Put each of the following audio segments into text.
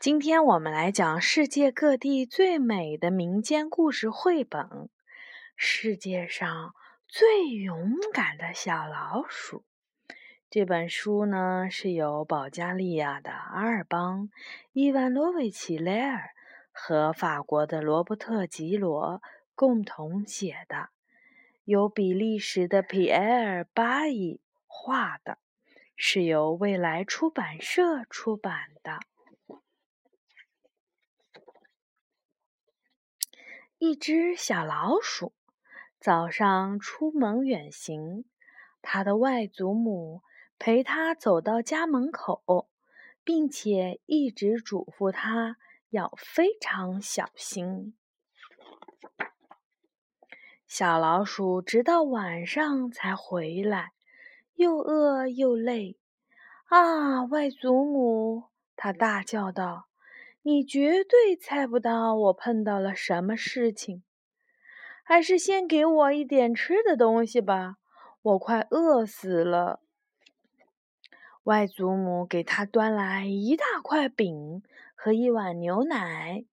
今天我们来讲世界各地最美的民间故事绘本《世界上最勇敢的小老鼠》。这本书呢是由保加利亚的阿尔邦·伊万诺维奇·雷尔和法国的罗伯特·吉罗共同写的，由比利时的皮埃尔·巴伊画的。是由未来出版社出版的。一只小老鼠早上出门远行，它的外祖母陪它走到家门口，并且一直嘱咐它要非常小心。小老鼠直到晚上才回来。又饿又累，啊！外祖母，他大叫道：“你绝对猜不到我碰到了什么事情。还是先给我一点吃的东西吧，我快饿死了。”外祖母给他端来一大块饼和一碗牛奶，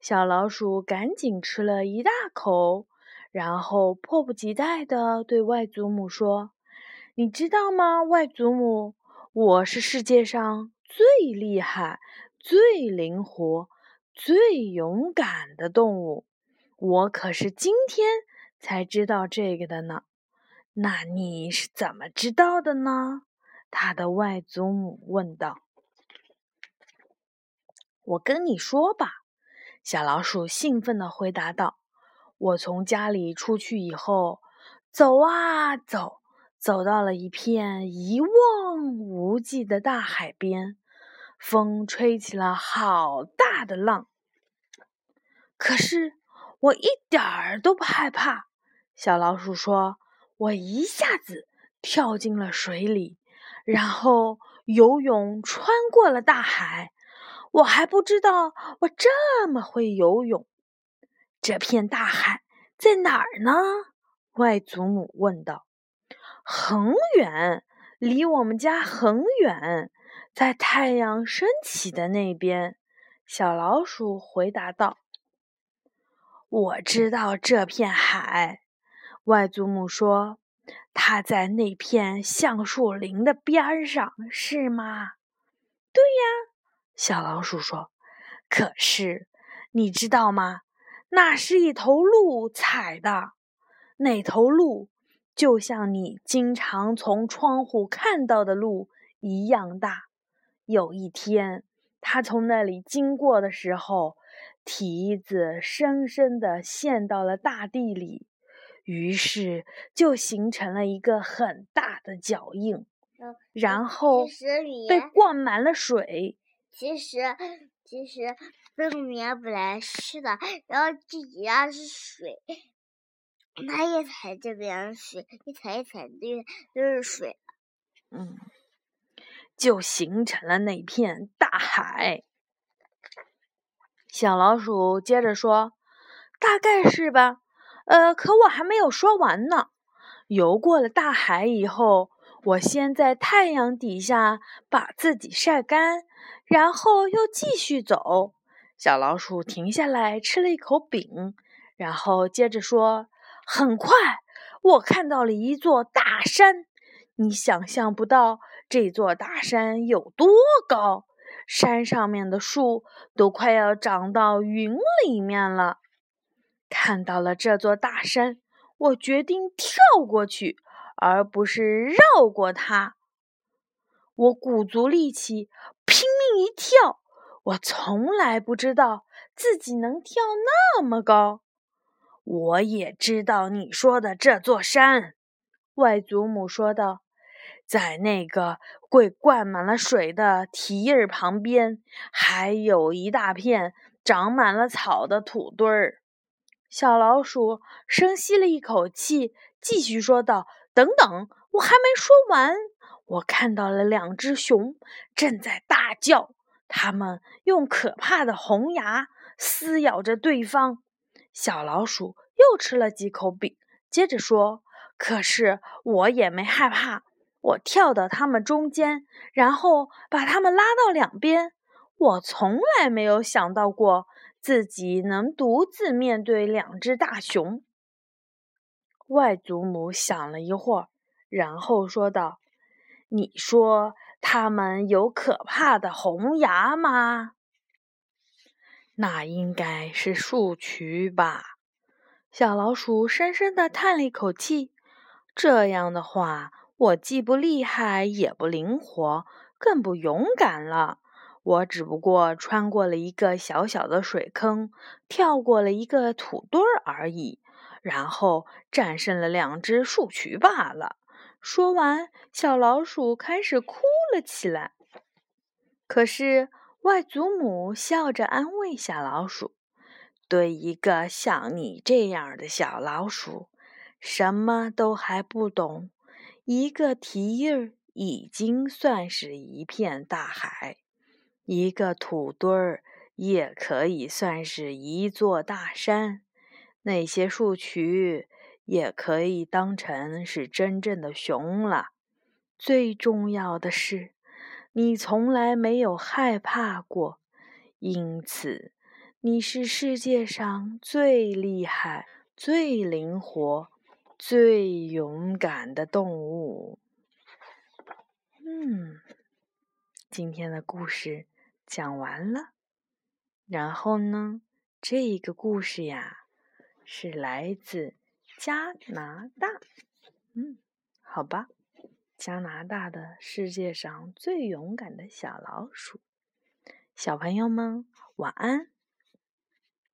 小老鼠赶紧吃了一大口，然后迫不及待地对外祖母说。你知道吗，外祖母？我是世界上最厉害、最灵活、最勇敢的动物。我可是今天才知道这个的呢。那你是怎么知道的呢？他的外祖母问道。我跟你说吧，小老鼠兴奋地回答道：“我从家里出去以后，走啊走。”走到了一片一望无际的大海边，风吹起了好大的浪。可是我一点儿都不害怕。小老鼠说：“我一下子跳进了水里，然后游泳穿过了大海。我还不知道我这么会游泳。这片大海在哪儿呢？”外祖母问道。很远，离我们家很远，在太阳升起的那边。小老鼠回答道：“我知道这片海。”外祖母说：“它在那片橡树林的边上，是吗？”“对呀。”小老鼠说。“可是，你知道吗？那是一头鹿踩的，那头鹿。”就像你经常从窗户看到的路一样大。有一天，他从那里经过的时候，蹄子深深地陷到了大地里，于是就形成了一个很大的脚印，然后被灌满了水。其实，其实这里面本来是的，然后这底下是水。它一踩这边水，一踩一踩，这就是水。嗯，就形成了那片大海。小老鼠接着说：“大概是吧。呃，可我还没有说完呢。游过了大海以后，我先在太阳底下把自己晒干，然后又继续走。”小老鼠停下来吃了一口饼，然后接着说。很快，我看到了一座大山。你想象不到这座大山有多高，山上面的树都快要长到云里面了。看到了这座大山，我决定跳过去，而不是绕过它。我鼓足力气，拼命一跳。我从来不知道自己能跳那么高。我也知道你说的这座山，外祖母说道，在那个会灌满了水的蹄儿旁边，还有一大片长满了草的土堆儿。小老鼠深吸了一口气，继续说道：“等等，我还没说完。我看到了两只熊正在大叫，它们用可怕的红牙撕咬着对方。”小老鼠又吃了几口饼，接着说：“可是我也没害怕，我跳到它们中间，然后把它们拉到两边。我从来没有想到过自己能独自面对两只大熊。外祖母想了一会儿，然后说道：“你说它们有可怕的红牙吗？”那应该是树渠吧。小老鼠深深地叹了一口气。这样的话，我既不厉害，也不灵活，更不勇敢了。我只不过穿过了一个小小的水坑，跳过了一个土堆儿而已，然后战胜了两只树渠罢了。说完，小老鼠开始哭了起来。可是，外祖母笑着安慰小老鼠：“对一个像你这样的小老鼠，什么都还不懂，一个蹄印儿已经算是一片大海。”一个土堆儿也可以算是一座大山，那些树渠也可以当成是真正的熊了。最重要的是，你从来没有害怕过，因此你是世界上最厉害、最灵活、最勇敢的动物。嗯，今天的故事。讲完了，然后呢？这个故事呀，是来自加拿大。嗯，好吧，加拿大的世界上最勇敢的小老鼠。小朋友们，晚安。